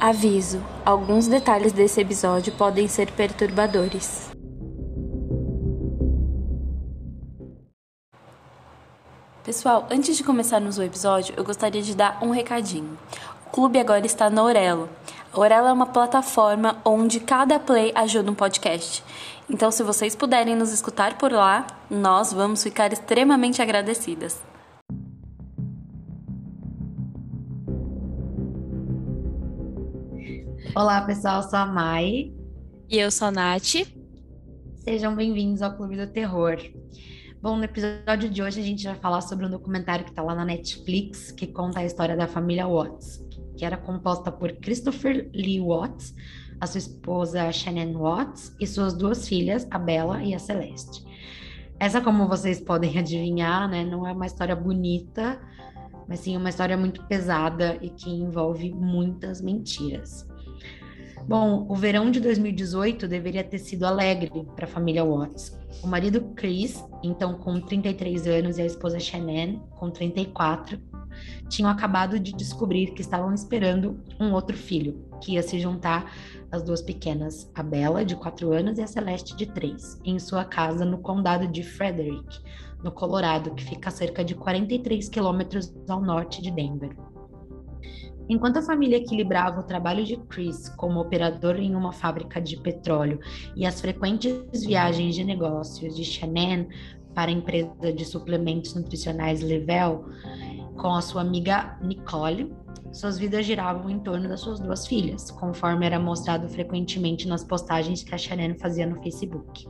Aviso: alguns detalhes desse episódio podem ser perturbadores. Pessoal, antes de começarmos o episódio, eu gostaria de dar um recadinho. O clube agora está na Orelo. A Orelo é uma plataforma onde cada play ajuda um podcast. Então, se vocês puderem nos escutar por lá, nós vamos ficar extremamente agradecidas. Olá, pessoal, eu sou a Mai. E eu sou a Nath. Sejam bem-vindos ao Clube do Terror. Bom, no episódio de hoje a gente vai falar sobre um documentário que está lá na Netflix, que conta a história da família Watts, que era composta por Christopher Lee Watts, a sua esposa Shannon Watts e suas duas filhas, a Bella e a Celeste. Essa, como vocês podem adivinhar, né, não é uma história bonita, mas sim uma história muito pesada e que envolve muitas mentiras. Bom, o verão de 2018 deveria ter sido alegre para a família Watts. O marido Chris, então com 33 anos, e a esposa Shannon, com 34, tinham acabado de descobrir que estavam esperando um outro filho, que ia se juntar às duas pequenas, a Bella, de 4 anos, e a Celeste, de 3, em sua casa no condado de Frederick, no Colorado, que fica a cerca de 43 quilômetros ao norte de Denver. Enquanto a família equilibrava o trabalho de Chris como operador em uma fábrica de petróleo e as frequentes viagens de negócios de Shannon para a empresa de suplementos nutricionais Level com a sua amiga Nicole, suas vidas giravam em torno das suas duas filhas, conforme era mostrado frequentemente nas postagens que a Shannon fazia no Facebook.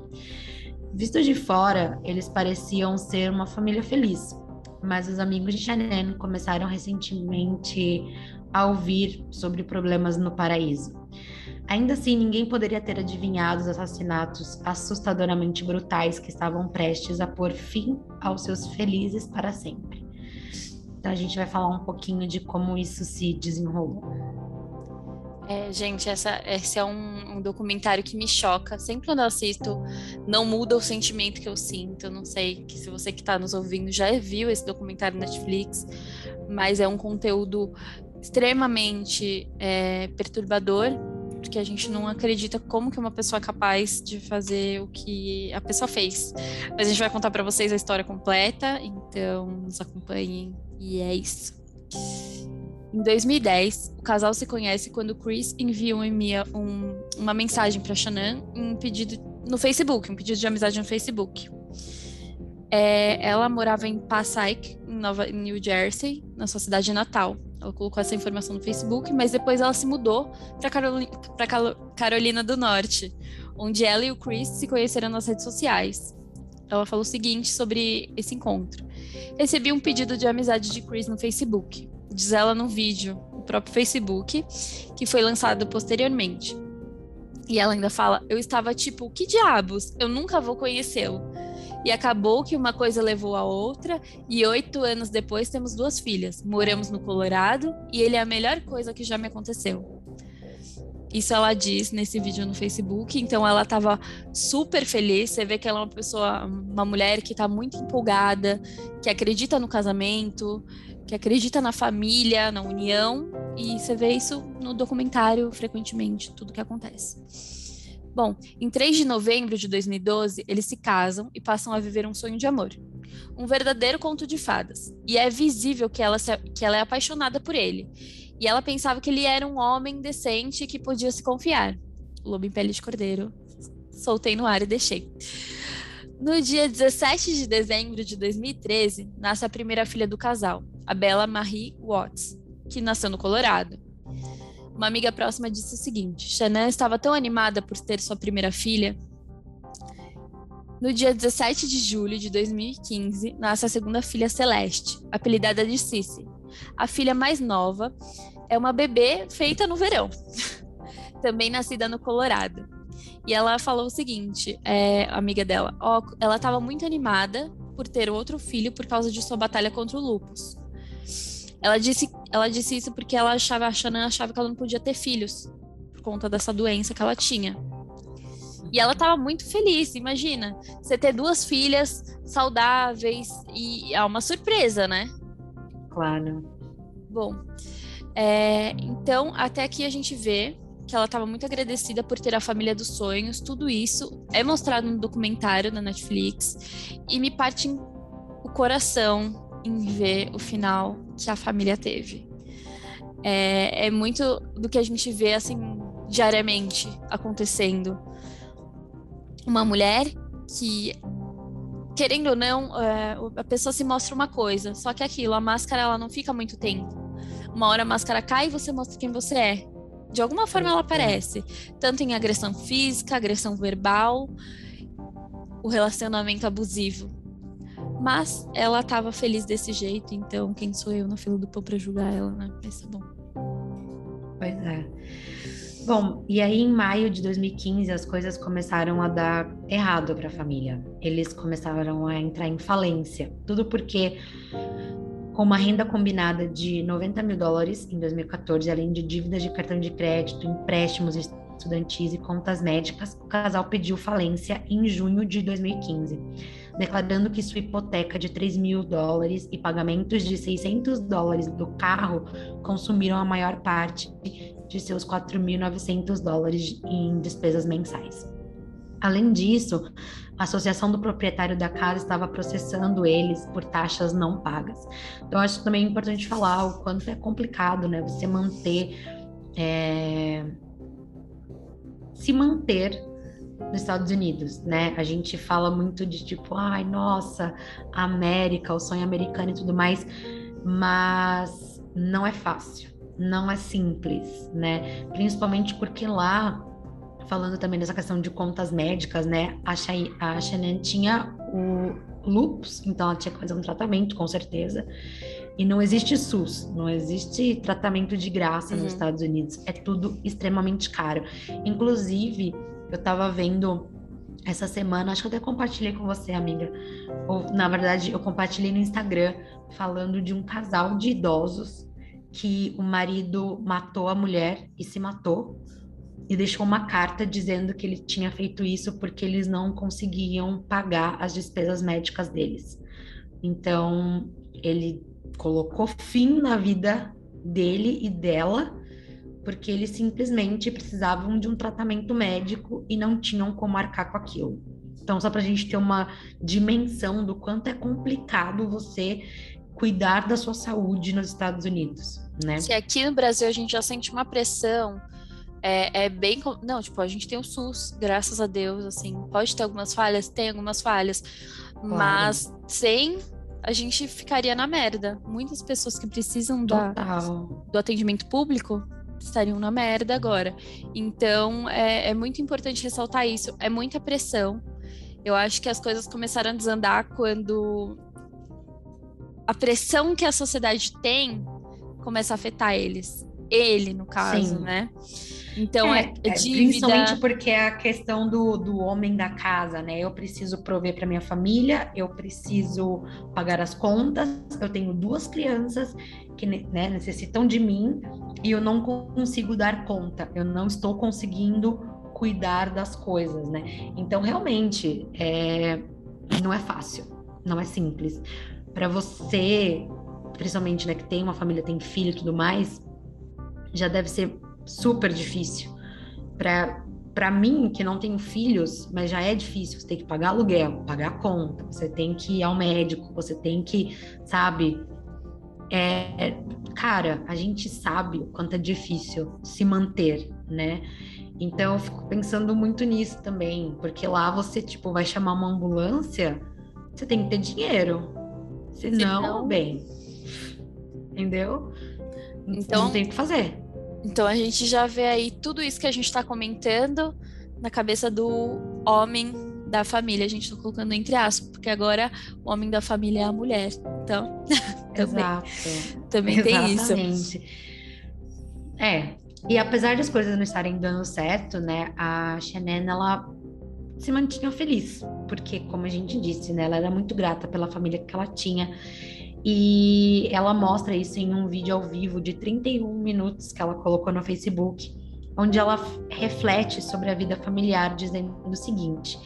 Vistos de fora, eles pareciam ser uma família feliz, mas os amigos de Shannon começaram recentemente a ouvir sobre problemas no paraíso. Ainda assim, ninguém poderia ter adivinhado os assassinatos assustadoramente brutais que estavam prestes a pôr fim aos seus felizes para sempre. Então, a gente vai falar um pouquinho de como isso se desenrolou. É, gente, essa, esse é um, um, documentário que me choca. Sempre quando eu assisto, não muda o sentimento que eu sinto. Eu não sei que se você que está nos ouvindo já viu esse documentário na Netflix, mas é um conteúdo extremamente é, perturbador, porque a gente não acredita como que uma pessoa é capaz de fazer o que a pessoa fez. Mas a gente vai contar para vocês a história completa, então nos acompanhem e é isso. Em 2010, o casal se conhece quando Chris envia um, um, uma mensagem para Shannon um pedido no Facebook, um pedido de amizade no Facebook. É, ela morava em Passaic, em, Nova, New Jersey, na sua cidade natal. Ela colocou essa informação no Facebook, mas depois ela se mudou para Carolina, Carolina do Norte, onde ela e o Chris se conheceram nas redes sociais. Ela falou o seguinte sobre esse encontro: Recebi um pedido de amizade de Chris no Facebook, diz ela no vídeo, no próprio Facebook, que foi lançado posteriormente. E ela ainda fala: Eu estava tipo, que diabos? Eu nunca vou conhecê-lo. E acabou que uma coisa levou a outra, e oito anos depois temos duas filhas. Moramos no Colorado e ele é a melhor coisa que já me aconteceu. Isso ela diz nesse vídeo no Facebook. Então ela estava super feliz. Você vê que ela é uma pessoa, uma mulher que está muito empolgada, que acredita no casamento, que acredita na família, na união. E você vê isso no documentário frequentemente, tudo que acontece. Bom, em 3 de novembro de 2012, eles se casam e passam a viver um sonho de amor. Um verdadeiro conto de fadas. E é visível que ela, se, que ela é apaixonada por ele. E ela pensava que ele era um homem decente que podia se confiar. Lobo em pele de cordeiro. Soltei no ar e deixei. No dia 17 de dezembro de 2013, nasce a primeira filha do casal, a Bella Marie Watts, que nasceu no Colorado. Uma amiga próxima disse o seguinte: Shannon estava tão animada por ter sua primeira filha. No dia 17 de julho de 2015, nasce a segunda filha Celeste, apelidada de Cici. A filha mais nova é uma bebê feita no verão, também nascida no Colorado. E ela falou o seguinte, é, amiga dela, ó, ela estava muito animada por ter outro filho por causa de sua batalha contra o lupus. Ela disse, ela disse isso porque ela achava, a Shannon achava que ela não podia ter filhos por conta dessa doença que ela tinha. E ela estava muito feliz, imagina, você ter duas filhas saudáveis e é uma surpresa, né? Claro. Bom, É, então, até aqui a gente vê que ela estava muito agradecida por ter a família dos sonhos. Tudo isso é mostrado no documentário da Netflix e me parte o coração em ver o final que a família teve. É, é muito do que a gente vê assim diariamente acontecendo. Uma mulher que querendo ou não, é, a pessoa se mostra uma coisa, só que aquilo, a máscara, ela não fica muito tempo. Uma hora a máscara cai e você mostra quem você é. De alguma forma ela aparece, tanto em agressão física, agressão verbal, o relacionamento abusivo. Mas ela estava feliz desse jeito, então quem sou eu na fila do pão para julgar ela, né? Mas tá bom. Pois é. Bom, e aí em maio de 2015 as coisas começaram a dar errado para a família. Eles começaram a entrar em falência. Tudo porque com uma renda combinada de 90 mil dólares em 2014, além de dívidas de cartão de crédito, empréstimos estudantis e contas médicas, o casal pediu falência em junho de 2015, declarando que sua hipoteca de 3 mil dólares e pagamentos de 600 dólares do carro consumiram a maior parte de seus 4.900 dólares em despesas mensais. Além disso, a associação do proprietário da casa estava processando eles por taxas não pagas. Então, acho também importante falar o quanto é complicado, né? Você manter. É... Se manter nos Estados Unidos, né? A gente fala muito de tipo, ai, nossa, América, o sonho americano e tudo mais, mas não é fácil não é simples, né? Principalmente porque lá, falando também dessa questão de contas médicas, né? A, a Shannon tinha o lupus, então ela tinha que fazer um tratamento, com certeza. E não existe SUS, não existe tratamento de graça uhum. nos Estados Unidos. É tudo extremamente caro. Inclusive, eu estava vendo essa semana, acho que eu até compartilhei com você, amiga. Ou, na verdade, eu compartilhei no Instagram falando de um casal de idosos que o marido matou a mulher e se matou e deixou uma carta dizendo que ele tinha feito isso porque eles não conseguiam pagar as despesas médicas deles. Então, ele colocou fim na vida dele e dela porque eles simplesmente precisavam de um tratamento médico e não tinham como arcar com aquilo. Então, só para a gente ter uma dimensão do quanto é complicado você cuidar da sua saúde nos Estados Unidos, né? Se aqui no Brasil a gente já sente uma pressão, é, é, bem. Não, tipo, a gente tem o SUS, graças a Deus, assim. Pode ter algumas falhas, tem algumas falhas, claro. mas sem a gente ficaria na merda. Muitas pessoas que precisam da, do atendimento público estariam na merda agora. Então, é, é muito importante ressaltar isso. É muita pressão. Eu acho que as coisas começaram a desandar quando a pressão que a sociedade tem começa a afetar eles. Ele, no caso, Sim. né? Então, é, é, é dívida... Principalmente porque é a questão do, do homem da casa, né? Eu preciso prover para minha família, eu preciso pagar as contas, eu tenho duas crianças que né, necessitam de mim e eu não consigo dar conta, eu não estou conseguindo cuidar das coisas, né? Então, realmente, é, não é fácil, não é simples para você, principalmente, né, que tem uma família, tem filho e tudo mais, já deve ser super difícil. Para para mim, que não tenho filhos, mas já é difícil, você tem que pagar aluguel, pagar conta, você tem que ir ao médico, você tem que, sabe? É, cara, a gente sabe o quanto é difícil se manter, né? Então eu fico pensando muito nisso também, porque lá você, tipo, vai chamar uma ambulância, você tem que ter dinheiro. Se não, bem. Entendeu? Então, não tem o que fazer. Então a gente já vê aí tudo isso que a gente está comentando na cabeça do homem da família. A gente está colocando entre aspas, porque agora o homem da família é a mulher. Então, também, também tem isso. É. E apesar das coisas não estarem dando certo, né? A Shannon, ela se mantinha feliz, porque, como a gente disse, né, ela era muito grata pela família que ela tinha. E ela mostra isso em um vídeo ao vivo de 31 minutos que ela colocou no Facebook, onde ela reflete sobre a vida familiar, dizendo o seguinte: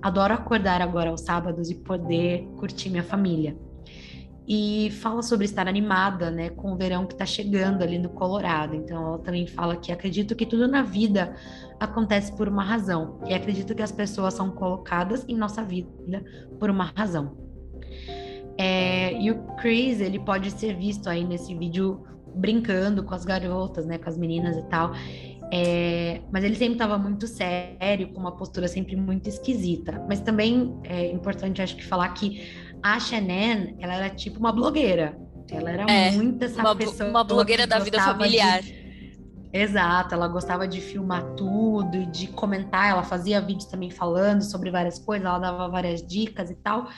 Adoro acordar agora aos sábados e poder curtir minha família. e fala sobre estar animada, né, com o verão que está chegando ali no Colorado. Então, ela também fala que acredito que tudo na vida acontece por uma razão e acredito que as pessoas são colocadas em nossa vida por uma razão. É, e o Chris, ele pode ser visto aí nesse vídeo brincando com as garotas, né, com as meninas e tal. É, mas ele sempre estava muito sério, com uma postura sempre muito esquisita. Mas também é importante, acho que, falar que a Shannon, ela era tipo uma blogueira. Ela era é, muito essa uma, pessoa. Uma blogueira da vida familiar. De... Exato, ela gostava de filmar tudo e de comentar. Ela fazia vídeos também falando sobre várias coisas, ela dava várias dicas e tal.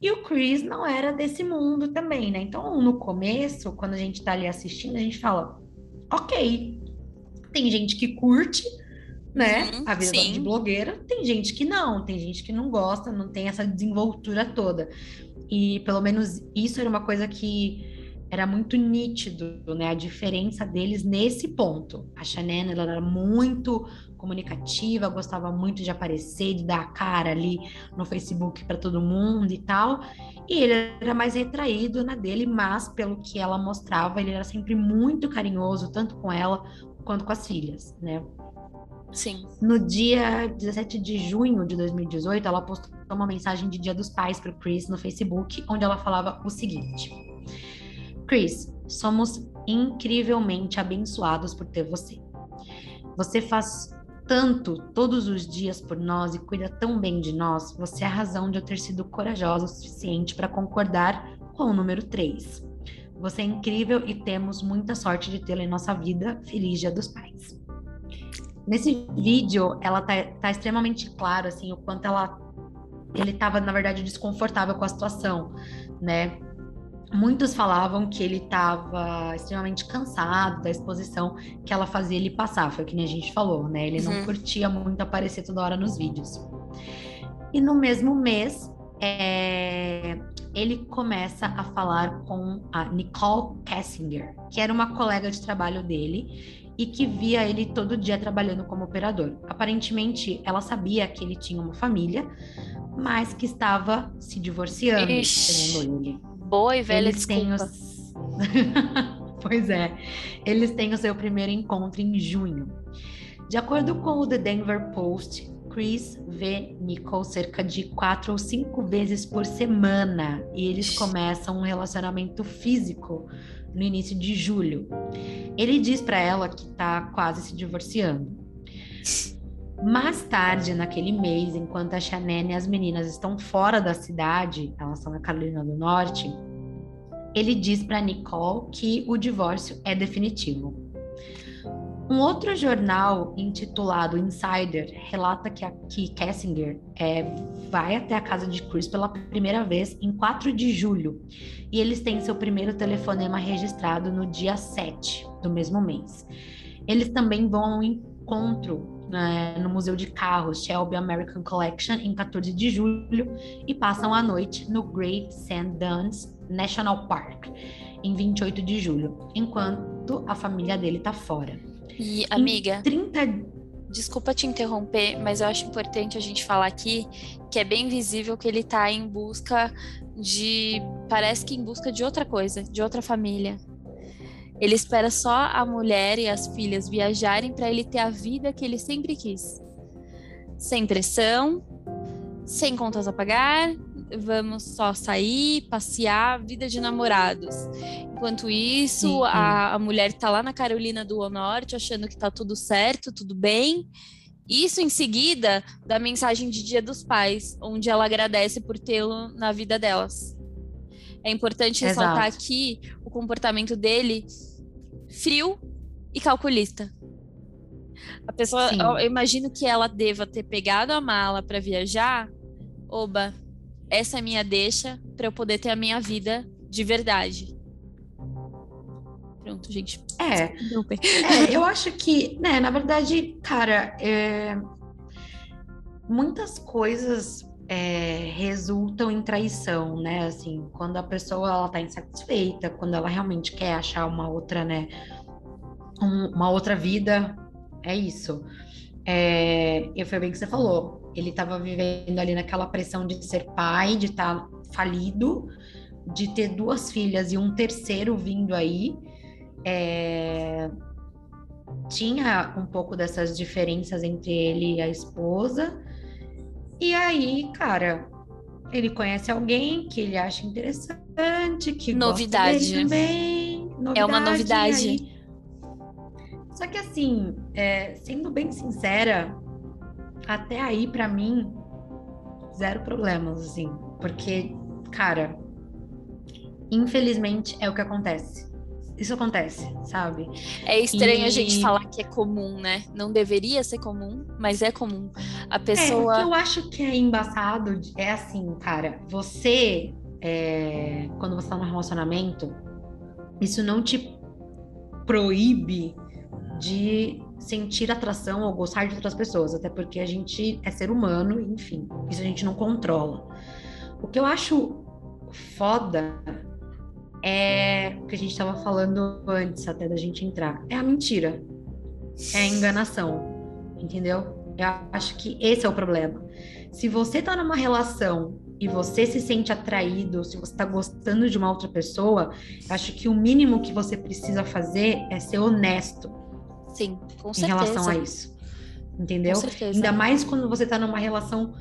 E o Chris não era desse mundo também, né? Então, no começo, quando a gente tá ali assistindo, a gente fala: ok, tem gente que curte, né? Uhum, a vida sim. de blogueira, tem gente que não, tem gente que não gosta, não tem essa desenvoltura toda. E pelo menos isso era uma coisa que era muito nítido, né? A diferença deles nesse ponto. A Shannon, ela era muito comunicativa, gostava muito de aparecer, de dar a cara ali no Facebook para todo mundo e tal. E ele era mais retraído na dele, mas pelo que ela mostrava, ele era sempre muito carinhoso, tanto com ela quanto com as filhas, né? Sim. No dia 17 de junho de 2018, ela postou uma mensagem de Dia dos Pais para Chris no Facebook, onde ela falava o seguinte: Chris, somos incrivelmente abençoados por ter você. Você faz tanto todos os dias por nós e cuida tão bem de nós, você é a razão de eu ter sido corajosa o suficiente para concordar com o número 3. Você é incrível e temos muita sorte de tê-la em nossa vida. Feliz Dia dos Pais. Nesse vídeo, ela tá, tá extremamente claro, assim, o quanto ela... Ele estava, na verdade, desconfortável com a situação, né? Muitos falavam que ele estava extremamente cansado da exposição que ela fazia ele passar, foi o que a gente falou, né? Ele não uhum. curtia muito aparecer toda hora nos vídeos. E no mesmo mês, é, ele começa a falar com a Nicole Kessinger, que era uma colega de trabalho dele e que via ele todo dia trabalhando como operador. Aparentemente, ela sabia que ele tinha uma família, mas que estava se divorciando, Ixi. segundo ele. Boa e velha Eles desculpa. Os... pois é. Eles têm o seu primeiro encontro em junho. De acordo com o The Denver Post, Chris vê Nicole cerca de quatro ou cinco vezes por semana e eles começam um relacionamento físico no início de julho. Ele diz para ela que está quase se divorciando. Mais tarde, naquele mês, enquanto a Shannon e as meninas estão fora da cidade, elas estão na Carolina do Norte, ele diz para Nicole que o divórcio é definitivo. Um outro jornal intitulado Insider relata que, a, que Kessinger é, vai até a casa de Chris pela primeira vez em 4 de julho e eles têm seu primeiro telefonema registrado no dia 7 do mesmo mês. Eles também vão a um encontro né, no Museu de Carros Shelby American Collection em 14 de julho e passam a noite no Great Sand Dunes National Park em 28 de julho, enquanto a família dele está fora. E amiga, em 30 Desculpa te interromper, mas eu acho importante a gente falar aqui que é bem visível que ele está em busca de. Parece que em busca de outra coisa, de outra família. Ele espera só a mulher e as filhas viajarem para ele ter a vida que ele sempre quis. Sem pressão, sem contas a pagar, vamos só sair, passear, vida de namorados. Enquanto isso, a, a, mulher está lá na Carolina do Norte achando que está tudo certo, tudo bem. Isso em seguida da mensagem de Dia dos Pais, onde ela agradece por tê-lo na vida delas. É importante ressaltar aqui o comportamento dele frio e calculista. A pessoa, eu, eu imagino que ela deva ter pegado a mala para viajar. Oba, essa é minha deixa para eu poder ter a minha vida de verdade. Pronto, gente. É, é eu acho que, né, na verdade, cara, é, muitas coisas é, resultam em traição, né? Assim, quando a pessoa ela tá insatisfeita, quando ela realmente quer achar uma outra, né? Um, uma outra vida, é isso. É, e foi bem que você falou. Ele estava vivendo ali naquela pressão de ser pai, de estar tá falido, de ter duas filhas e um terceiro vindo aí, é, tinha um pouco dessas diferenças entre ele e a esposa. E aí, cara, ele conhece alguém que ele acha interessante, que novidade também. Novidade, é uma novidade. Aí... Só que assim, é, sendo bem sincera, até aí para mim zero problemas, assim, porque, cara, infelizmente é o que acontece. Isso acontece, sabe? É estranho e... a gente falar que é comum, né? Não deveria ser comum, mas é comum. A pessoa. É, o que eu acho que é embaçado é assim, cara. Você, é... quando você tá num relacionamento, isso não te proíbe de sentir atração ou gostar de outras pessoas, até porque a gente é ser humano, enfim, isso a gente não controla. O que eu acho foda é o que a gente estava falando antes até da gente entrar, é a mentira, é a enganação, entendeu? Eu acho que esse é o problema. Se você tá numa relação e você se sente atraído, se você está gostando de uma outra pessoa, acho que o mínimo que você precisa fazer é ser honesto Sim, com certeza. Em relação a isso. Entendeu? Com certeza. Ainda mais quando você tá numa relação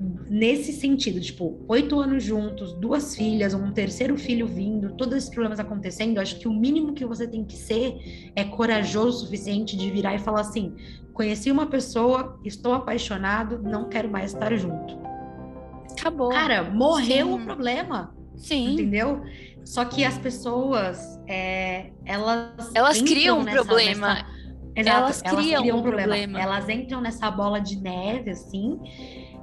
nesse sentido, tipo, oito anos juntos, duas filhas, um terceiro filho vindo, todos esses problemas acontecendo, acho que o mínimo que você tem que ser é corajoso o suficiente de virar e falar assim: conheci uma pessoa, estou apaixonado, não quero mais estar junto. Acabou. Cara, morreu Sim. o problema. Sim. Entendeu? Só que as pessoas, é, elas. Elas criam um nessa, problema. Nessa Exato, elas criam, elas criam um problema. problema. Elas entram nessa bola de neve, assim,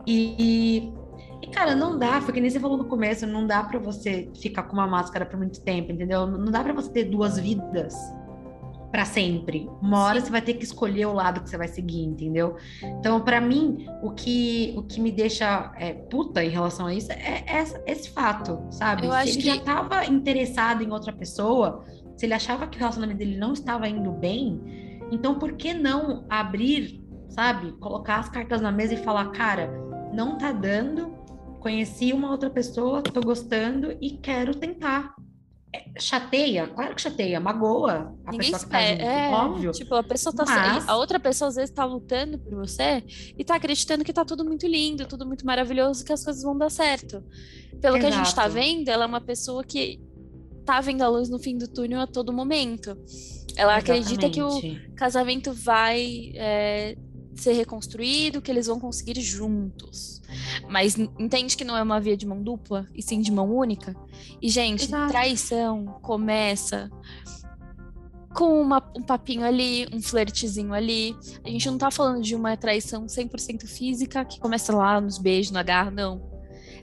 e, e, cara, não dá, foi que nem você falou no começo, não dá para você ficar com uma máscara por muito tempo, entendeu? Não dá para você ter duas vidas para sempre. Uma hora Sim. você vai ter que escolher o lado que você vai seguir, entendeu? Então, para mim, o que o que me deixa é, puta em relação a isso é, é esse fato, sabe? Eu se acho ele que... já tava interessado em outra pessoa, se ele achava que o relacionamento dele não estava indo bem, então, por que não abrir, sabe? Colocar as cartas na mesa e falar, cara, não tá dando, conheci uma outra pessoa, tô gostando e quero tentar. É, chateia, claro que chateia, magoa a Ninguém pessoa que tá junto, é, óbvio. Tipo, a pessoa tá mas... a outra pessoa às vezes tá lutando por você e tá acreditando que tá tudo muito lindo, tudo muito maravilhoso, que as coisas vão dar certo. Pelo Exato. que a gente tá vendo, ela é uma pessoa que tá vendo a luz no fim do túnel a todo momento. Ela Exatamente. acredita que o casamento vai é, ser reconstruído, que eles vão conseguir juntos. Mas entende que não é uma via de mão dupla, e sim de mão única? E, gente, Exato. traição começa com uma, um papinho ali, um flertezinho ali. A gente não tá falando de uma traição 100% física, que começa lá nos beijos, no agarro, não.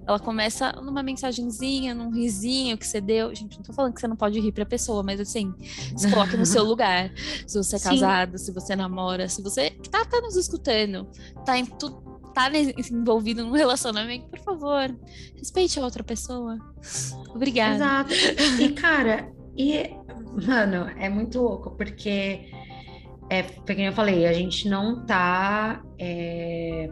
Ela começa numa mensagenzinha, num risinho que você deu. Gente, não tô falando que você não pode rir pra pessoa, mas assim, se coloque no seu lugar. Se você é Sim. casado, se você namora, se você tá, tá nos escutando, tá em tudo tá envolvido num relacionamento, por favor, respeite a outra pessoa. Obrigada. Exato. E, cara, e, mano, é muito louco, porque, é, porque eu falei, a gente não tá é,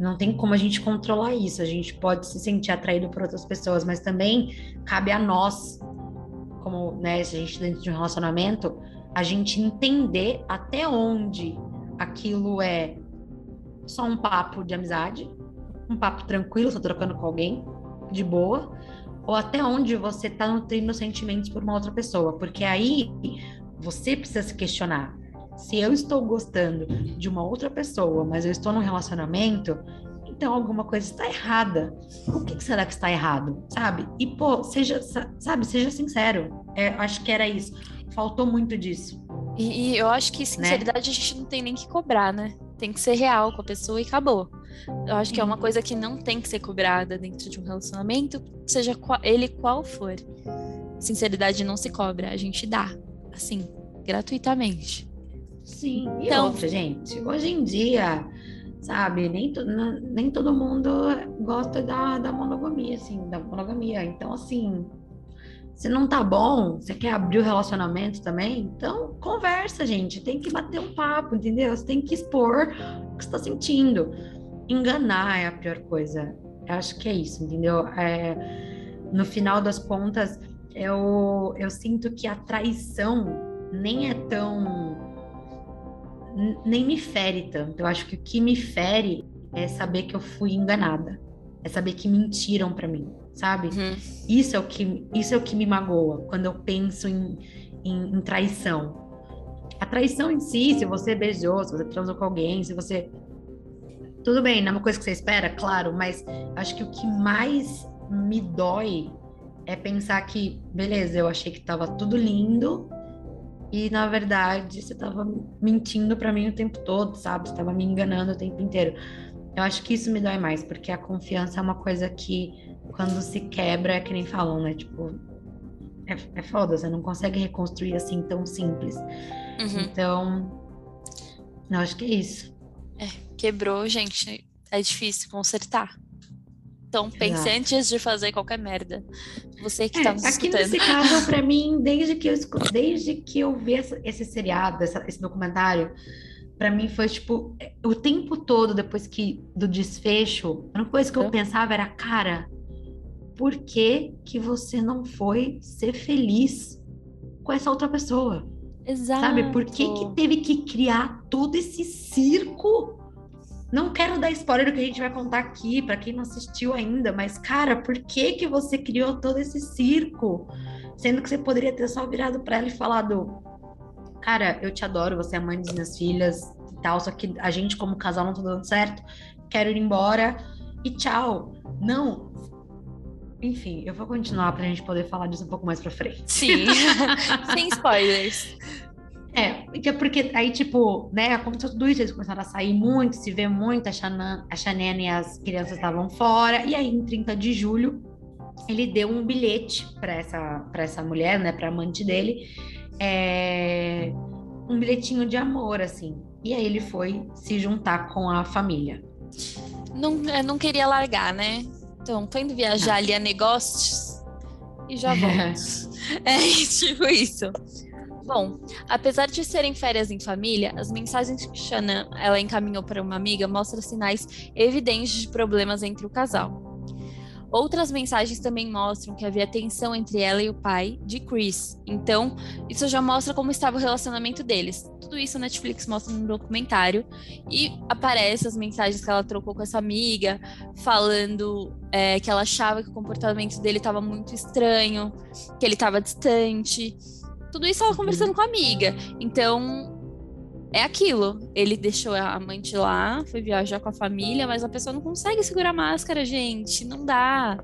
não tem como a gente controlar isso. A gente pode se sentir atraído por outras pessoas, mas também cabe a nós, como né, a gente tá dentro de um relacionamento, a gente entender até onde aquilo é só um papo de amizade, um papo tranquilo, só trocando com alguém, de boa, ou até onde você está nutrindo sentimentos por uma outra pessoa, porque aí você precisa se questionar se eu estou gostando de uma outra pessoa, mas eu estou num relacionamento, então alguma coisa está errada. O que, será que está errado, sabe? E pô, seja, sabe, seja sincero. É, acho que era isso. Faltou muito disso. E, e eu acho que sinceridade né? a gente não tem nem que cobrar, né? Tem que ser real com a pessoa e acabou. Eu acho que é uma uhum. coisa que não tem que ser cobrada dentro de um relacionamento, seja qual, ele qual for. Sinceridade não se cobra, a gente dá, assim, gratuitamente. Sim, e então, outra, gente, hoje em dia, sabe, nem, to, nem todo mundo gosta da, da monogamia, assim, da monogamia. Então, assim, se não tá bom, você quer abrir o relacionamento também, então conversa, gente. Tem que bater um papo, entendeu? Você tem que expor o que você tá sentindo. Enganar é a pior coisa. Eu acho que é isso, entendeu? É, no final das contas, eu, eu sinto que a traição nem é tão. Nem me fere tanto. Eu acho que o que me fere é saber que eu fui enganada. É saber que mentiram para mim, sabe? Uhum. Isso, é o que, isso é o que me magoa quando eu penso em, em, em traição. A traição em si, se você beijou, se você transou com alguém, se você. Tudo bem, não é uma coisa que você espera, claro, mas acho que o que mais me dói é pensar que, beleza, eu achei que tava tudo lindo e na verdade você tava mentindo para mim o tempo todo, sabe? Você tava me enganando o tempo inteiro. Eu acho que isso me dói mais, porque a confiança é uma coisa que quando se quebra, é que nem falam, né? Tipo, é, é foda, você não consegue reconstruir assim tão simples. Uhum. Então, eu acho que é isso. É, quebrou, gente. É difícil consertar. Então, pense Exato. antes de fazer qualquer merda. Você que está é, nos aqui escutando. nesse caso, para mim, desde que eu desde que eu vi esse seriado, essa, esse documentário, para mim foi tipo o tempo todo depois que do desfecho, a única coisa que eu pensava era, cara, por que que você não foi ser feliz com essa outra pessoa? Exato. Sabe? Por que que teve que criar todo esse circo não quero dar spoiler do que a gente vai contar aqui para quem não assistiu ainda, mas cara, por que que você criou todo esse circo, sendo que você poderia ter só virado para ela e falado: "Cara, eu te adoro, você é a mãe das minhas filhas e tal, só que a gente como casal não tá dando certo, quero ir embora e tchau". Não, enfim, eu vou continuar pra gente poder falar disso um pouco mais pra frente. Sim, sem spoilers. É, é, porque aí, tipo, né, aconteceu tudo isso, eles começaram a sair muito, se ver muito, a Xanan, a Xanene e as crianças estavam fora, e aí, em 30 de julho, ele deu um bilhete para essa, pra essa mulher, né, pra amante dele, é, um bilhetinho de amor, assim, e aí ele foi se juntar com a família. Não, não queria largar, né? Então, tô indo viajar ali a negócios e já volto. é, tipo isso. Bom, apesar de serem férias em família, as mensagens que Shannon ela encaminhou para uma amiga mostram sinais evidentes de problemas entre o casal. Outras mensagens também mostram que havia tensão entre ela e o pai de Chris. Então, isso já mostra como estava o relacionamento deles. Tudo isso a Netflix mostra no documentário e aparece as mensagens que ela trocou com essa amiga, falando é, que ela achava que o comportamento dele estava muito estranho, que ele estava distante. Tudo isso ela conversando com a amiga. Então, é aquilo. Ele deixou a amante lá, foi viajar com a família, mas a pessoa não consegue segurar a máscara, gente. Não dá.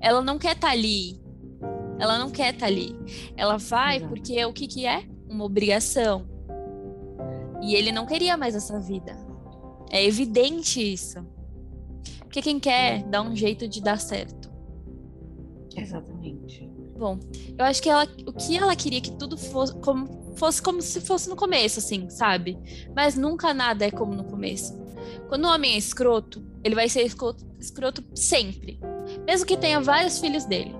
Ela não quer estar tá ali. Ela não quer estar tá ali. Ela vai Exato. porque o que, que é? Uma obrigação. E ele não queria mais essa vida. É evidente isso. Porque quem quer dá um jeito de dar certo. Exatamente. Bom, eu acho que ela, o que ela queria que tudo fosse como, fosse como se fosse no começo, assim, sabe? Mas nunca nada é como no começo. Quando o homem é escroto, ele vai ser escroto, escroto sempre, mesmo que tenha vários filhos dele.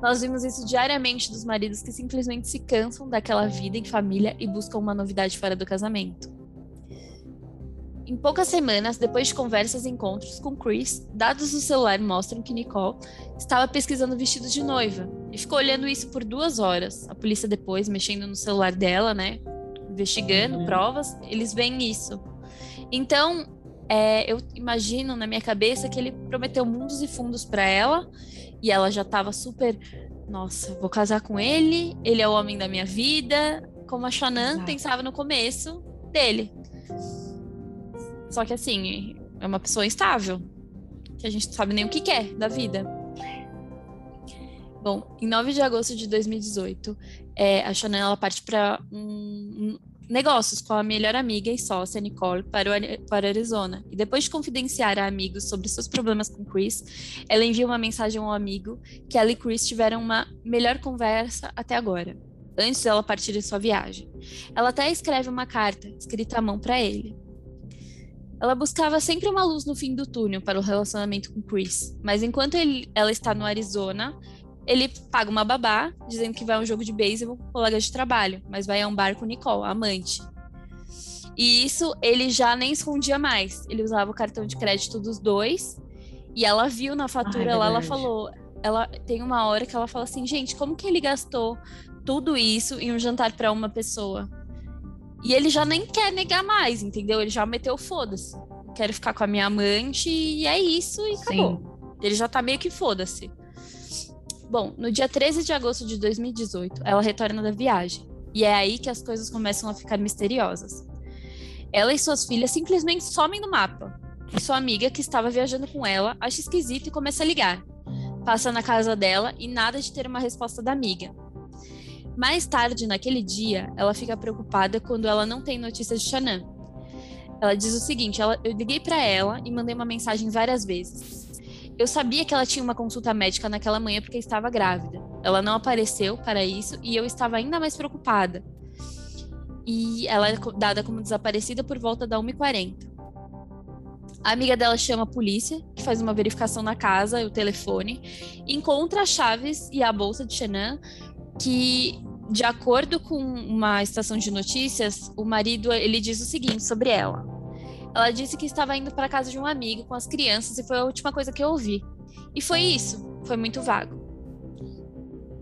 Nós vimos isso diariamente dos maridos que simplesmente se cansam daquela vida em família e buscam uma novidade fora do casamento. Em poucas semanas, depois de conversas e encontros com Chris, dados do celular mostram que Nicole estava pesquisando vestidos de noiva e ficou olhando isso por duas horas. A polícia depois, mexendo no celular dela, né, investigando uhum. provas, eles veem isso. Então, é, eu imagino na minha cabeça que ele prometeu mundos e fundos para ela e ela já estava super, nossa, vou casar com ele, ele é o homem da minha vida, como a Shannon pensava no começo dele. Só que assim, é uma pessoa instável, que a gente não sabe nem o que quer da vida. Bom, em 9 de agosto de 2018, é, a Chanel ela parte para um, um, negócios com a melhor amiga e sócia, Nicole, para, o, para Arizona. E depois de confidenciar a amigos sobre seus problemas com Chris, ela envia uma mensagem ao amigo que ela e Chris tiveram uma melhor conversa até agora, antes dela partir de sua viagem. Ela até escreve uma carta escrita à mão para ele. Ela buscava sempre uma luz no fim do túnel para o relacionamento com Chris, mas enquanto ele, ela está no Arizona, ele paga uma babá, dizendo que vai a um jogo de beisebol com colega de trabalho, mas vai a um bar com Nicole, a amante. E isso ele já nem escondia mais. Ele usava o cartão de crédito dos dois. E ela viu na fatura Ai, lá, ela falou: ela tem uma hora que ela fala assim, gente, como que ele gastou tudo isso em um jantar para uma pessoa? E ele já nem quer negar mais, entendeu? Ele já meteu foda-se. Quero ficar com a minha amante e é isso e acabou. Sim. Ele já tá meio que foda-se. Bom, no dia 13 de agosto de 2018, ela retorna da viagem. E é aí que as coisas começam a ficar misteriosas. Ela e suas filhas simplesmente somem no mapa. E sua amiga, que estava viajando com ela, acha esquisito e começa a ligar. Passa na casa dela e nada de ter uma resposta da amiga. Mais tarde, naquele dia, ela fica preocupada quando ela não tem notícias de Shannon. Ela diz o seguinte: ela, eu liguei para ela e mandei uma mensagem várias vezes. Eu sabia que ela tinha uma consulta médica naquela manhã porque estava grávida. Ela não apareceu para isso e eu estava ainda mais preocupada. E ela é dada como desaparecida por volta da 1h40. A amiga dela chama a polícia, que faz uma verificação na casa o telefone, encontra as chaves e a bolsa de Shannon que, de acordo com uma estação de notícias, o marido ele diz o seguinte sobre ela. Ela disse que estava indo para casa de um amigo com as crianças e foi a última coisa que eu ouvi. E foi isso, foi muito vago.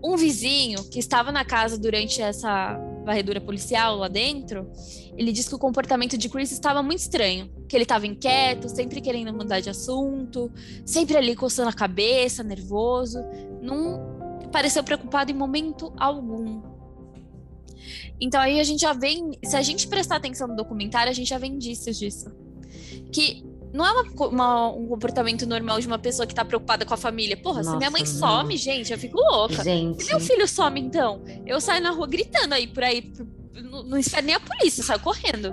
Um vizinho que estava na casa durante essa varredura policial lá dentro, ele disse que o comportamento de Chris estava muito estranho, que ele estava inquieto, sempre querendo mudar de assunto, sempre ali coçando a cabeça, nervoso, não pareceu preocupado em momento algum. Então aí a gente já vem, se a gente prestar atenção no documentário, a gente já vê indícios disso. Que não é uma, uma, um comportamento normal de uma pessoa que tá preocupada com a família. Porra, Nossa, se minha mãe some, gente, eu fico louca. Gente. Se meu filho some, então, eu saio na rua gritando aí por aí. Não, não espero nem a polícia, saio correndo.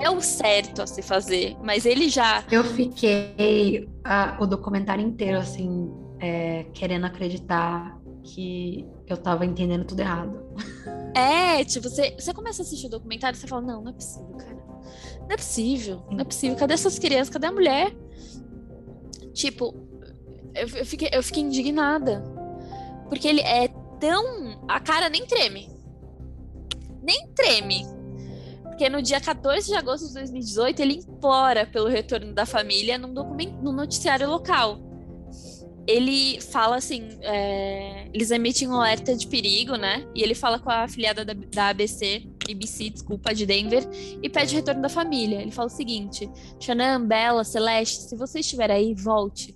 É o certo a se fazer, mas ele já. Eu fiquei a, o documentário inteiro, assim, é, querendo acreditar que eu tava entendendo tudo errado. É, tipo, você, você começa a assistir o documentário e você fala, não, não é possível, cara. Não é possível, não é possível. Cadê essas crianças? Cadê a mulher? Tipo, eu, eu, fiquei, eu fiquei indignada. Porque ele é tão. A cara nem treme. Nem treme. Porque no dia 14 de agosto de 2018, ele implora pelo retorno da família num, documento, num noticiário local ele fala assim: é, eles emitem um alerta de perigo, né? E ele fala com a afiliada da, da ABC, ABC, desculpa, de Denver, e pede retorno da família. Ele fala o seguinte: Shannon, Bella, Celeste, se você estiver aí, volte.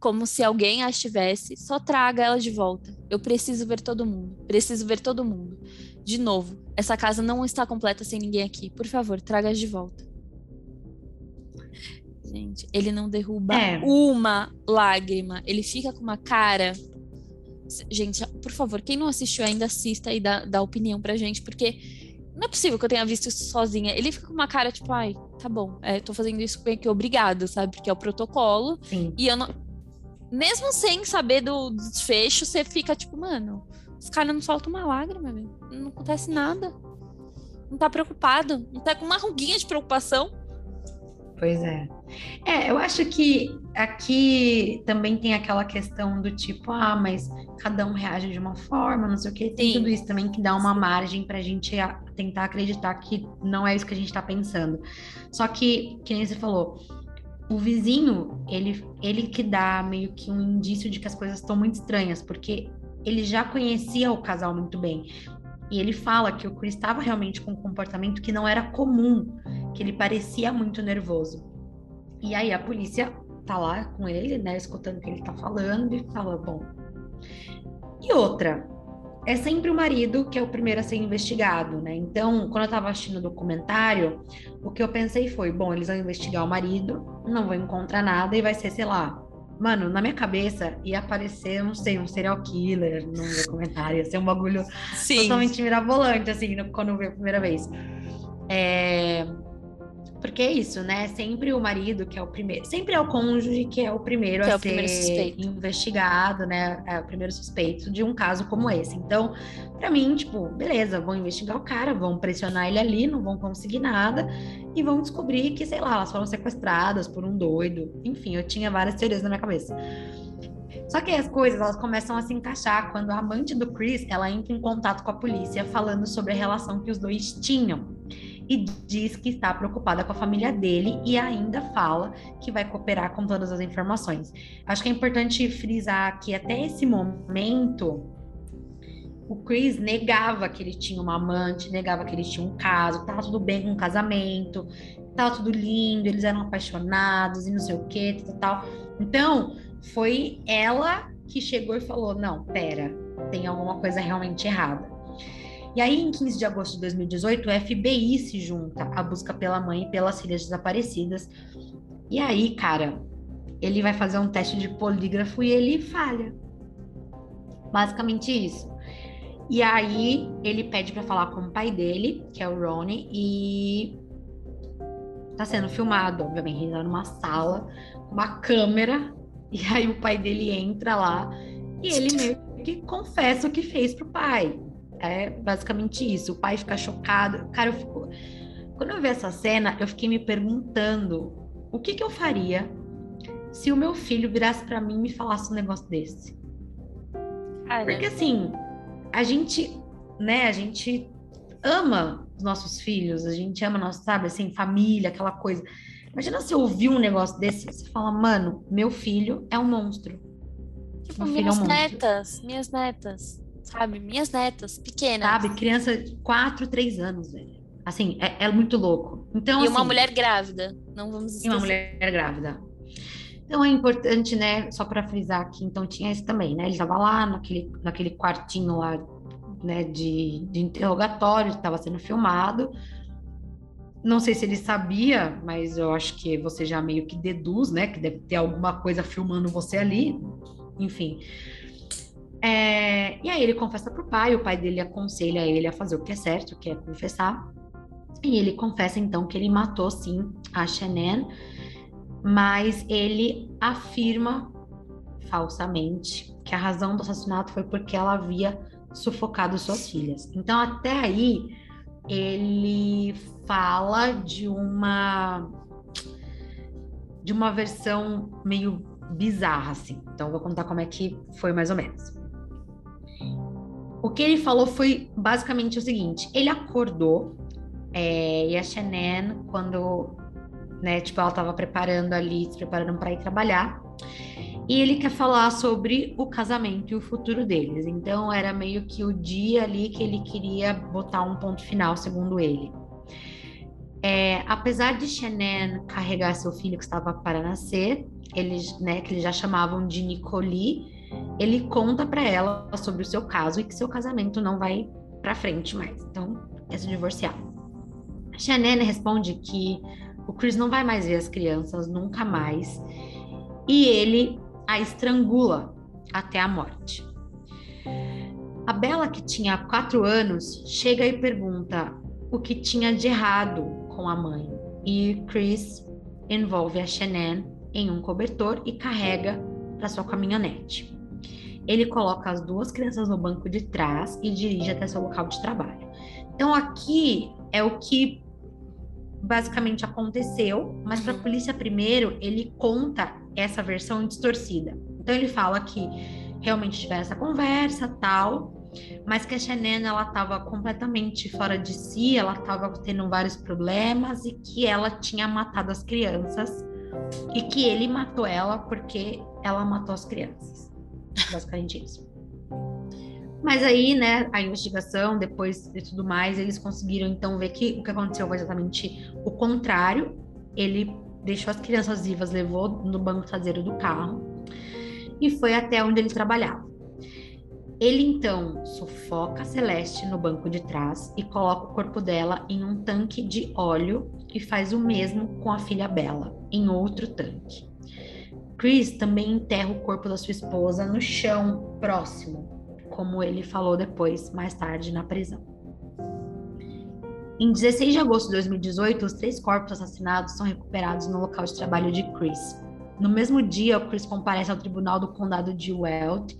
Como se alguém a estivesse, só traga ela de volta. Eu preciso ver todo mundo. Preciso ver todo mundo. De novo, essa casa não está completa sem ninguém aqui. Por favor, traga de volta. Gente, ele não derruba é. uma lágrima. Ele fica com uma cara. Gente, por favor, quem não assistiu ainda, assista e dá, dá opinião pra gente, porque não é possível que eu tenha visto isso sozinha. Ele fica com uma cara tipo, ai, tá bom, é, tô fazendo isso que obrigado, sabe? Porque é o protocolo. Sim. E eu não. Mesmo sem saber do desfecho, você fica tipo, mano, os caras não soltam uma lágrima, velho. Não acontece nada. Não tá preocupado. Não tá com uma ruguinha de preocupação. Pois é. É, eu acho que aqui também tem aquela questão do tipo, ah, mas cada um reage de uma forma, não sei o quê. Tem Sim. tudo isso também que dá uma margem para a gente tentar acreditar que não é isso que a gente está pensando. Só que, que nem você falou, o vizinho, ele, ele que dá meio que um indício de que as coisas estão muito estranhas, porque ele já conhecia o casal muito bem. E ele fala que o Chris estava realmente com um comportamento que não era comum, que ele parecia muito nervoso. E aí a polícia tá lá com ele, né, escutando o que ele tá falando e fala, bom. E outra, é sempre o marido que é o primeiro a ser investigado, né? Então, quando eu tava assistindo o documentário, o que eu pensei foi, bom, eles vão investigar o marido, não vão encontrar nada e vai ser, sei lá, Mano, na minha cabeça ia aparecer, não sei, um serial killer no documentário, ia ser um bagulho Sim. totalmente mirabolante, assim, quando eu vi a primeira vez. É... Porque é isso, né? Sempre o marido que é o primeiro, sempre é o cônjuge que é o primeiro que a é o ser primeiro investigado, né? É o primeiro suspeito de um caso como esse. Então, para mim, tipo, beleza, vão investigar o cara, vão pressionar ele ali, não vão conseguir nada e vão descobrir que, sei lá, elas foram sequestradas por um doido. Enfim, eu tinha várias teorias na minha cabeça. Só que as coisas elas começam a se encaixar quando a amante do Chris ela entra em contato com a polícia falando sobre a relação que os dois tinham. E diz que está preocupada com a família dele e ainda fala que vai cooperar com todas as informações. Acho que é importante frisar que até esse momento o Chris negava que ele tinha uma amante, negava que ele tinha um caso, tava tudo bem com o casamento, tava tudo lindo, eles eram apaixonados e não sei o que, tal, tal. Então, foi ela que chegou e falou: não, pera, tem alguma coisa realmente errada. E aí, em 15 de agosto de 2018, o FBI se junta à busca pela mãe e pelas filhas desaparecidas. E aí, cara, ele vai fazer um teste de polígrafo e ele falha. Basicamente isso. E aí ele pede para falar com o pai dele, que é o Ronnie, e tá sendo filmado, obviamente, ele tá numa sala, uma câmera, e aí o pai dele entra lá e ele meio que confessa o que fez pro pai. É basicamente isso. O pai fica chocado. Cara, eu fico. Quando eu vi essa cena, eu fiquei me perguntando o que, que eu faria se o meu filho virasse para mim e me falasse um negócio desse. Porque assim, a gente, né, a gente ama os nossos filhos, a gente ama nosso, sabe, assim, família, aquela coisa. Imagina se eu ouvir um negócio desse, você fala, mano, meu filho é um monstro. Tipo, meu minhas é um netas, minhas netas, sabe? Minhas netas, pequenas. Sabe, criança de 4, 3 anos, velho. Assim, é, é, muito louco. Então, e assim, uma mulher grávida, não vamos esquecer. E uma mulher grávida. Então é importante, né, só para frisar aqui, então tinha isso também, né? Ele estava lá naquele, naquele quartinho lá, né, de, de interrogatório, estava sendo filmado. Não sei se ele sabia, mas eu acho que você já meio que deduz, né, que deve ter alguma coisa filmando você ali. Enfim. É, e aí ele confessa pro pai, o pai dele aconselha ele a fazer o que é certo, que é confessar. E ele confessa então que ele matou sim a Shannon mas ele afirma falsamente que a razão do assassinato foi porque ela havia sufocado suas filhas. Então, até aí, ele fala de uma de uma versão meio bizarra, assim. Então, vou contar como é que foi mais ou menos. O que ele falou foi basicamente o seguinte: ele acordou é, e a Shannon, quando né? Tipo, ela estava preparando ali, se preparando para ir trabalhar. E ele quer falar sobre o casamento e o futuro deles. Então, era meio que o dia ali que ele queria botar um ponto final, segundo ele. É, apesar de Shannon carregar seu filho que estava para nascer, eles, né, que eles já chamavam de Nicole, ele conta para ela sobre o seu caso e que seu casamento não vai para frente mais. Então, quer se divorciar. Shannon responde que o Chris não vai mais ver as crianças nunca mais e ele a estrangula até a morte. A Bela, que tinha quatro anos, chega e pergunta o que tinha de errado com a mãe. E Chris envolve a Shannon em um cobertor e carrega para sua caminhonete. Ele coloca as duas crianças no banco de trás e dirige até seu local de trabalho. Então aqui é o que basicamente aconteceu, mas para a polícia primeiro ele conta essa versão distorcida. Então ele fala que realmente tiveram essa conversa, tal, mas que a Shannon ela estava completamente fora de si, ela estava tendo vários problemas e que ela tinha matado as crianças e que ele matou ela porque ela matou as crianças. Basicamente isso. Mas aí, né, a investigação, depois de tudo mais, eles conseguiram então ver que o que aconteceu foi exatamente o contrário. Ele deixou as crianças vivas, levou no banco traseiro do carro e foi até onde ele trabalhava. Ele então sufoca a Celeste no banco de trás e coloca o corpo dela em um tanque de óleo e faz o mesmo com a filha Bella, em outro tanque. Chris também enterra o corpo da sua esposa no chão próximo, como ele falou depois, mais tarde, na prisão. Em 16 de agosto de 2018, os três corpos assassinados são recuperados no local de trabalho de Chris. No mesmo dia, Chris comparece ao tribunal do condado de Weld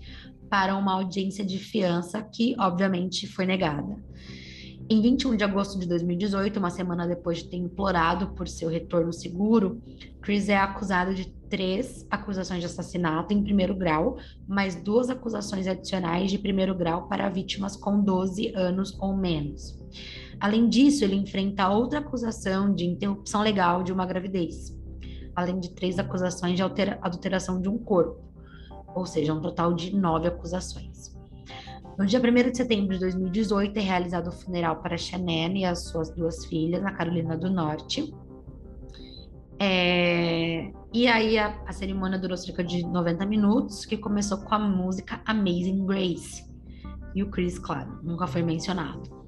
para uma audiência de fiança que, obviamente, foi negada. Em 21 de agosto de 2018, uma semana depois de ter implorado por seu retorno seguro, Chris é acusado de três acusações de assassinato em primeiro grau, mais duas acusações adicionais de primeiro grau para vítimas com 12 anos ou menos. Além disso, ele enfrenta outra acusação de interrupção legal de uma gravidez, além de três acusações de adulteração de um corpo, ou seja, um total de nove acusações. No dia 1 de setembro de 2018, é realizado o funeral para Shannon e as suas duas filhas, na Carolina do Norte. É... E aí a, a, cerimônia durou cerca de 90 minutos, que começou com a música Amazing Grace. E o Chris, claro, nunca foi mencionado.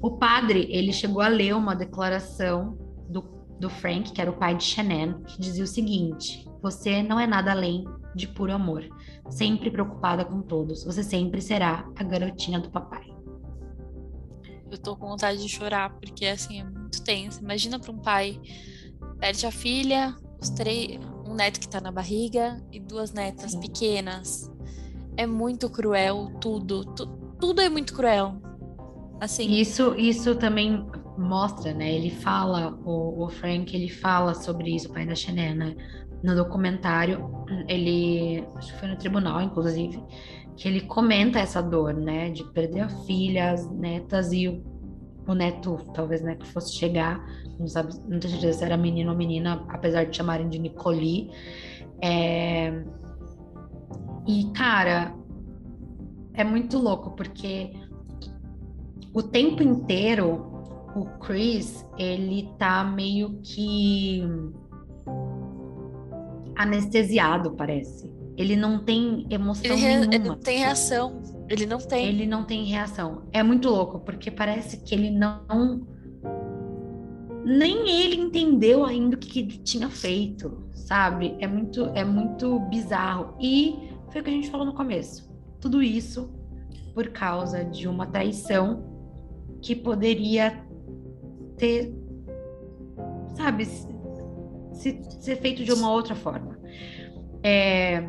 O padre, ele chegou a ler uma declaração do, do Frank, que era o pai de Shannon, que dizia o seguinte: Você não é nada além de puro amor, sempre preocupada com todos. Você sempre será a garotinha do papai. Eu tô com vontade de chorar, porque assim é muito tenso. Imagina para um pai perde a filha, os três, um neto que tá na barriga e duas netas Sim. pequenas. É muito cruel tudo, tu, tudo é muito cruel. Assim. Isso, isso também mostra, né? Ele fala, o, o Frank, ele fala sobre isso, o pai da Xené, né? No documentário, ele, acho que foi no tribunal, inclusive, que ele comenta essa dor, né? De perder a filha, as netas e o, o neto, talvez, né, que fosse chegar, não sabe, não tenho certeza se era menino ou menina, apesar de chamarem de Nicoli. É... E, cara, é muito louco, porque o tempo inteiro o Chris, ele tá meio que anestesiado, parece. Ele não tem emoção ele nenhuma. Ele não tem reação. Ele não tem. Ele não tem reação. É muito louco, porque parece que ele não. Nem ele entendeu ainda o que, que tinha feito, sabe? É muito, é muito bizarro. E foi o que a gente falou no começo. Tudo isso por causa de uma traição que poderia ter, sabe, se, ser feito de uma outra forma. É,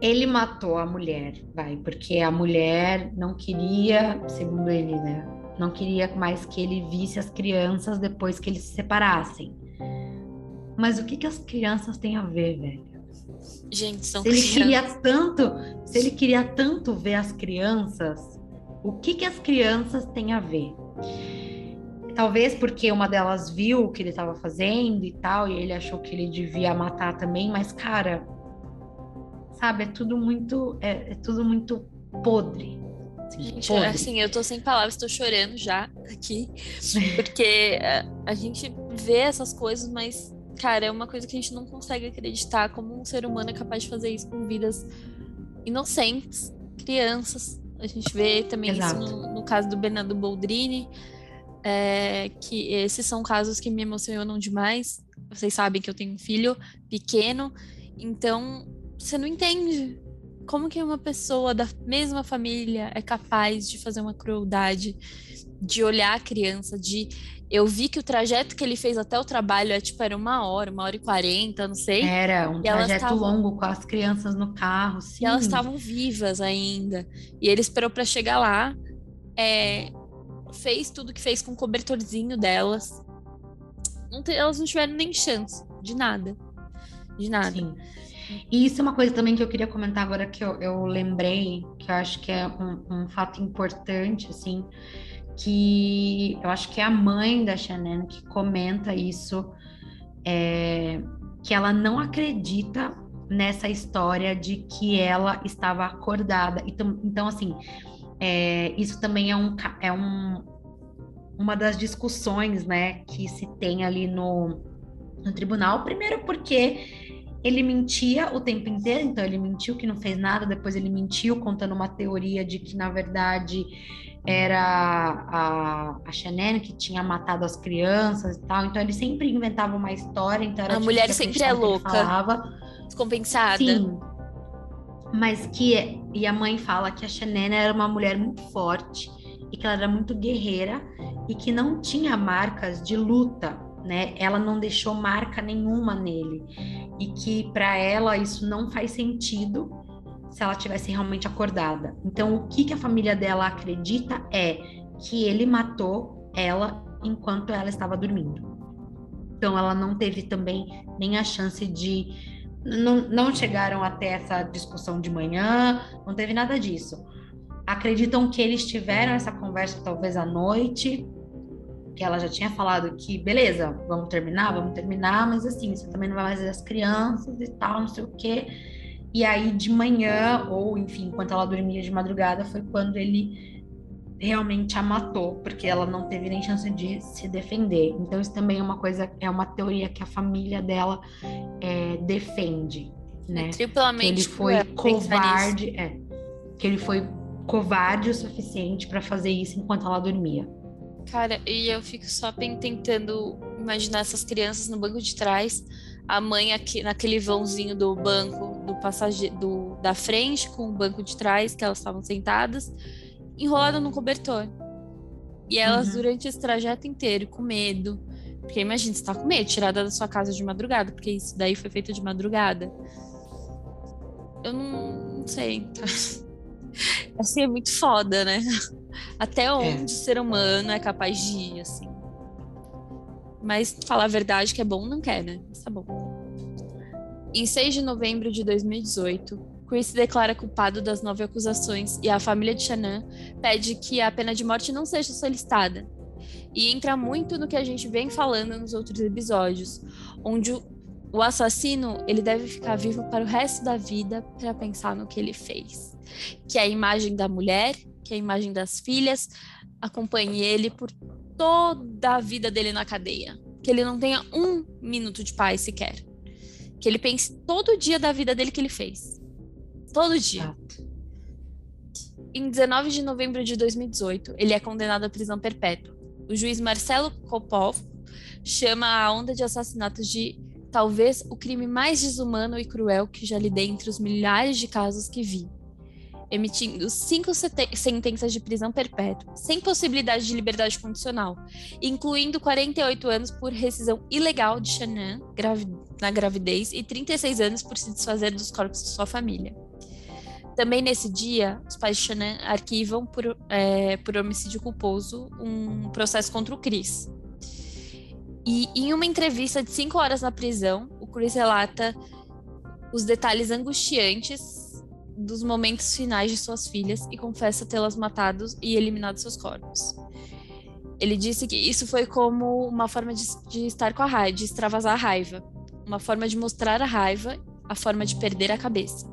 ele matou a mulher, vai, porque a mulher não queria, segundo ele, né? Não queria mais que ele visse as crianças depois que eles se separassem. Mas o que, que as crianças têm a ver, velho? Gente, são se ele queria tanto, se ele queria tanto ver as crianças, o que, que as crianças têm a ver? Talvez porque uma delas viu o que ele estava fazendo e tal, e ele achou que ele devia matar também, mas, cara, sabe, é tudo muito. É, é tudo muito podre. Gente, podre. assim, eu tô sem palavras, tô chorando já aqui, porque a, a gente vê essas coisas, mas, cara, é uma coisa que a gente não consegue acreditar como um ser humano é capaz de fazer isso com vidas inocentes, crianças, a gente vê também Exato. isso no, no, caso do Bernardo Boldrini, é, que esses são casos que me emocionam demais. Vocês sabem que eu tenho um filho pequeno, então você não entende como que uma pessoa da mesma família é capaz de fazer uma crueldade, de olhar a criança, de eu vi que o trajeto que ele fez até o trabalho é tipo, era uma hora, uma hora e quarenta, não sei. Era um trajeto tavam... longo com as crianças no carro, sim. E elas estavam vivas ainda. E ele esperou para chegar lá, é, fez tudo que fez com o cobertorzinho delas. Não te... elas não tiveram nem chance de nada. De nada. Sim. E isso é uma coisa também que eu queria comentar agora que eu, eu lembrei, que eu acho que é um, um fato importante, assim, que eu acho que é a mãe da Shannon que comenta isso, é, que ela não acredita nessa história de que ela estava acordada. Então, então assim, é, isso também é, um, é um, uma das discussões, né, que se tem ali no, no tribunal. Primeiro porque ele mentia o tempo inteiro, então ele mentiu que não fez nada, depois ele mentiu contando uma teoria de que, na verdade, era a, a Shannon que tinha matado as crianças e tal. Então ele sempre inventava uma história. Então a tipo mulher sempre é louca. Falava. Descompensada. Sim. Mas que. E a mãe fala que a Shannon era uma mulher muito forte e que ela era muito guerreira e que não tinha marcas de luta, né? Ela não deixou marca nenhuma nele e que para ela isso não faz sentido se ela tivesse realmente acordada. Então, o que, que a família dela acredita é que ele matou ela enquanto ela estava dormindo. então ela não teve também nem a chance de. Não, não chegaram até essa discussão de manhã, não teve nada disso. Acreditam que eles tiveram essa conversa talvez à noite, que ela já tinha falado que, beleza, vamos terminar, vamos terminar, mas assim, você também não vai mais ver as crianças e tal, não sei o quê. E aí, de manhã, ou enfim, enquanto ela dormia de madrugada, foi quando ele realmente a matou, porque ela não teve nem chance de se defender. Então, isso também é uma coisa, é uma teoria que a família dela é, defende, né? Triplamente. Que ele foi covarde, é, que ele foi covarde o suficiente para fazer isso enquanto ela dormia. Cara, e eu fico só tentando imaginar essas crianças no banco de trás, a mãe aqui naquele vãozinho do banco do passageiro do, da frente com o banco de trás que elas estavam sentadas, enrolada no cobertor. E elas uhum. durante esse trajeto inteiro com medo, porque imagina, você tá com medo, tirada da sua casa de madrugada, porque isso daí foi feito de madrugada. Eu não, não sei. Tá? Assim é muito foda, né? Até é. onde é. o ser humano é capaz de ir, assim. Mas falar a verdade que é bom não quer, né? Mas tá bom. Em 6 de novembro de 2018, Chris se declara culpado das nove acusações e a família de Shannon pede que a pena de morte não seja solicitada. E entra muito no que a gente vem falando nos outros episódios, onde o, assassino ele deve ficar vivo para o resto da vida para pensar no que ele fez, que é a imagem da mulher que a imagem das filhas acompanhe ele por toda a vida dele na cadeia. Que ele não tenha um minuto de paz sequer. Que ele pense todo dia da vida dele que ele fez. Todo dia. Em 19 de novembro de 2018, ele é condenado à prisão perpétua. O juiz Marcelo Kopov chama a onda de assassinatos de talvez o crime mais desumano e cruel que já lidei entre os milhares de casos que vi emitindo cinco sentenças de prisão perpétua, sem possibilidade de liberdade condicional, incluindo 48 anos por rescisão ilegal de Shannon na gravidez e 36 anos por se desfazer dos corpos de sua família. Também nesse dia, os pais de Shannon arquivam por, é, por homicídio culposo um processo contra o Chris. E em uma entrevista de cinco horas na prisão, o Chris relata os detalhes angustiantes dos momentos finais de suas filhas e confessa tê-las matado e eliminado seus corpos. Ele disse que isso foi como uma forma de, de estar com a raiva, de extravasar a raiva, uma forma de mostrar a raiva, a forma de perder a cabeça.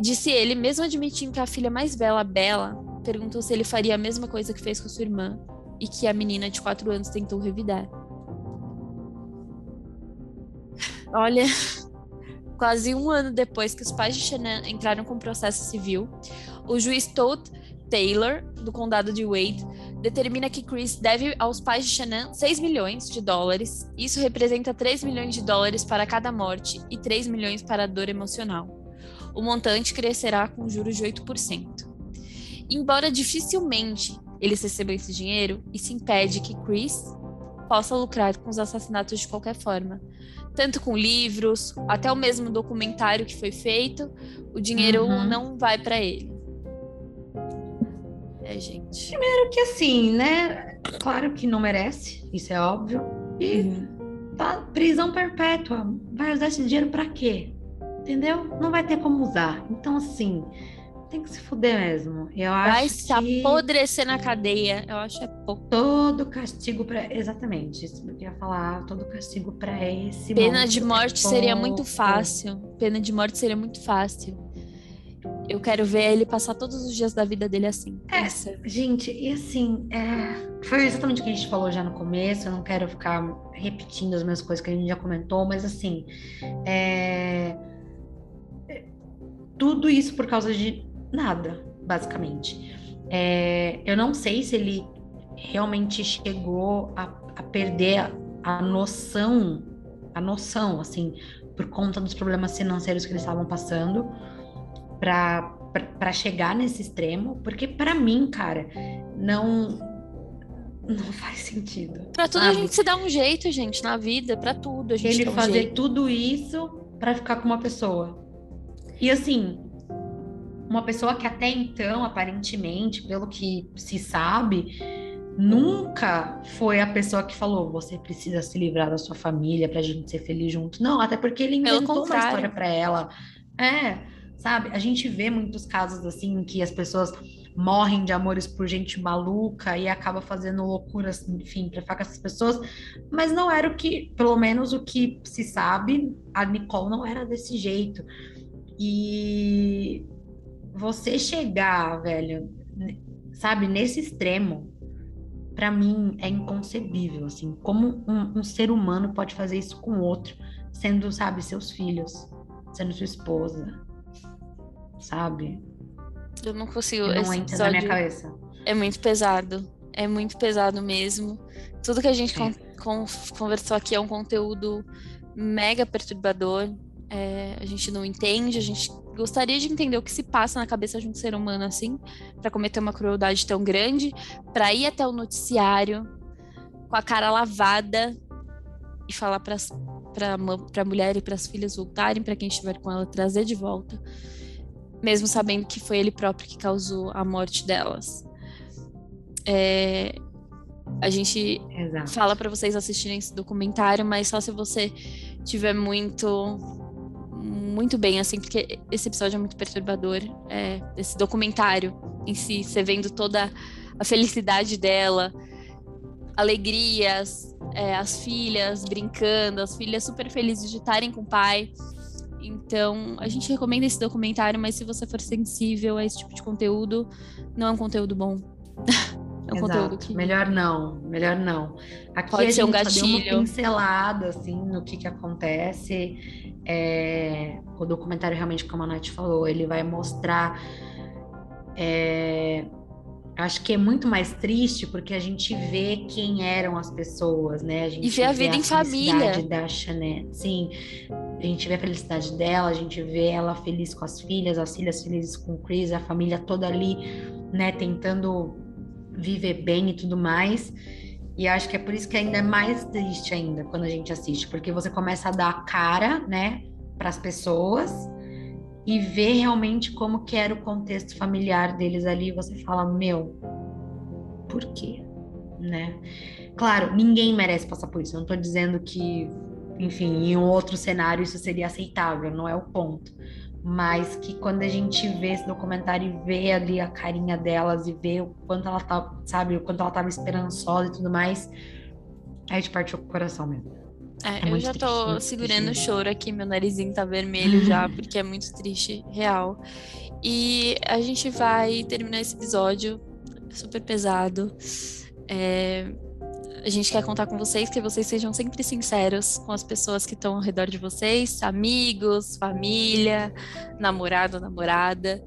Disse ele, mesmo admitindo que a filha mais bela, Bela, perguntou se ele faria a mesma coisa que fez com sua irmã e que a menina de quatro anos tentou revidar. Olha, Quase um ano depois que os pais de Shannon entraram com processo civil, o juiz Todd Taylor, do condado de Wade, determina que Chris deve aos pais de Shannon 6 milhões de dólares. Isso representa 3 milhões de dólares para cada morte e 3 milhões para a dor emocional. O montante crescerá com juros de 8%. Embora dificilmente eles recebam esse dinheiro, isso impede que Chris possa lucrar com os assassinatos de qualquer forma, tanto com livros, até o mesmo documentário que foi feito, o dinheiro uhum. não vai para ele. É, gente. Primeiro que assim, né? Claro que não merece, isso é óbvio. E uhum. tá prisão perpétua. Vai usar esse dinheiro para quê? Entendeu? Não vai ter como usar. Então, assim, tem que se fuder mesmo. Eu Vai acho se apodrecer na cadeia, eu acho é pouco. Todo castigo para exatamente isso que eu ia falar, todo castigo para esse Pena de morte é seria muito fácil. Pena de morte seria muito fácil. Eu quero ver ele passar todos os dias da vida dele assim. É, gente, e assim, é, foi exatamente o que a gente falou já no começo. Eu não quero ficar repetindo as mesmas coisas que a gente já comentou, mas assim, é tudo isso por causa de nada, basicamente. É, eu não sei se ele realmente chegou a, a perder a, noção, a noção, assim, por conta dos problemas financeiros que eles estavam passando, para chegar nesse extremo, porque para mim, cara, não não faz sentido. Para tudo a gente se dá um jeito, gente, na vida, para tudo a gente Ele um fazer jeito. tudo isso para ficar com uma pessoa. E assim, uma pessoa que até então, aparentemente, pelo que se sabe, nunca foi a pessoa que falou você precisa se livrar da sua família pra gente ser feliz junto. Não, até porque ele inventou uma história para ela. É, sabe? A gente vê muitos casos assim em que as pessoas morrem de amores por gente maluca e acaba fazendo loucuras, enfim, para ficar com essas pessoas, mas não era o que, pelo menos o que se sabe, a Nicole não era desse jeito. E você chegar, velho, sabe, nesse extremo, para mim é inconcebível, assim, como um, um, ser humano pode fazer isso com outro, sendo, sabe, seus filhos, sendo sua esposa, sabe? Eu não consigo. não entra na minha cabeça. É muito pesado. É muito pesado mesmo. Tudo que a gente con con conversou aqui é um conteúdo mega perturbador. É, a gente não entende, a gente gostaria de entender o que se passa na cabeça de um ser humano assim, para cometer uma crueldade tão grande, para ir até o noticiário com a cara lavada e falar para a mulher e para as filhas voltarem, para quem estiver com ela trazer de volta mesmo sabendo que foi ele próprio que causou a morte delas. É, a gente Exato. fala para vocês assistirem esse documentário, mas só se você tiver muito muito bem, assim, porque esse episódio é muito perturbador. É, esse documentário em si, você vendo toda a felicidade dela, alegrias, é, as filhas brincando, as filhas super felizes de estarem com o pai. Então, a gente recomenda esse documentário, mas se você for sensível a esse tipo de conteúdo, não é um conteúdo bom. é um Exato. conteúdo que. Melhor não, melhor não. Aqui Pode a ser um gatilho. uma pincelada, assim, no que que acontece. É... O documentário, realmente, como a Nath falou, ele vai mostrar. É acho que é muito mais triste porque a gente vê quem eram as pessoas, né? A gente e vê a vida vê a em família. da Chanel. Sim, a gente vê a felicidade dela, a gente vê ela feliz com as filhas, as filhas felizes com o Chris, a família toda ali, né, tentando viver bem e tudo mais. E acho que é por isso que ainda é mais triste ainda quando a gente assiste, porque você começa a dar cara, né, para as pessoas e ver realmente como que era o contexto familiar deles ali, você fala, meu, por quê? Né? Claro, ninguém merece passar por isso. Eu não tô dizendo que, enfim, em outro cenário isso seria aceitável, não é o ponto. Mas que quando a gente vê esse documentário e vê ali a carinha delas e vê o quanto ela tá, sabe, o quanto ela tava esperançosa e tudo mais, aí te parte o coração mesmo. É, é eu já triste, tô segurando o choro aqui, meu narizinho tá vermelho já, porque é muito triste, real. E a gente vai terminar esse episódio super pesado. É, a gente quer contar com vocês que vocês sejam sempre sinceros com as pessoas que estão ao redor de vocês, amigos, família, namorado, namorada.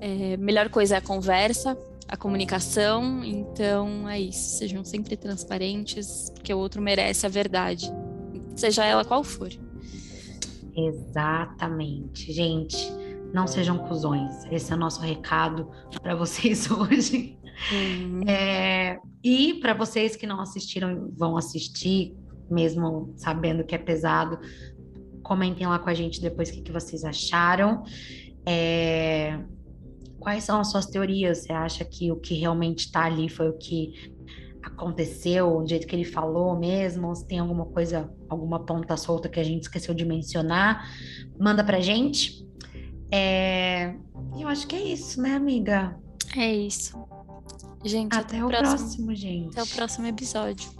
É, melhor coisa é a conversa, a comunicação. Então é isso. Sejam sempre transparentes, porque o outro merece a verdade seja ela qual for. Exatamente. Gente, não sejam cuzões. Esse é o nosso recado para vocês hoje. Uhum. É, e para vocês que não assistiram, vão assistir, mesmo sabendo que é pesado, comentem lá com a gente depois o que, que vocês acharam. É, quais são as suas teorias? Você acha que o que realmente está ali foi o que aconteceu, do jeito que ele falou mesmo, se tem alguma coisa, alguma ponta solta que a gente esqueceu de mencionar, manda pra gente. É... Eu acho que é isso, né, amiga? É isso. Gente, até, até o próximo, próximo, gente. Até o próximo episódio.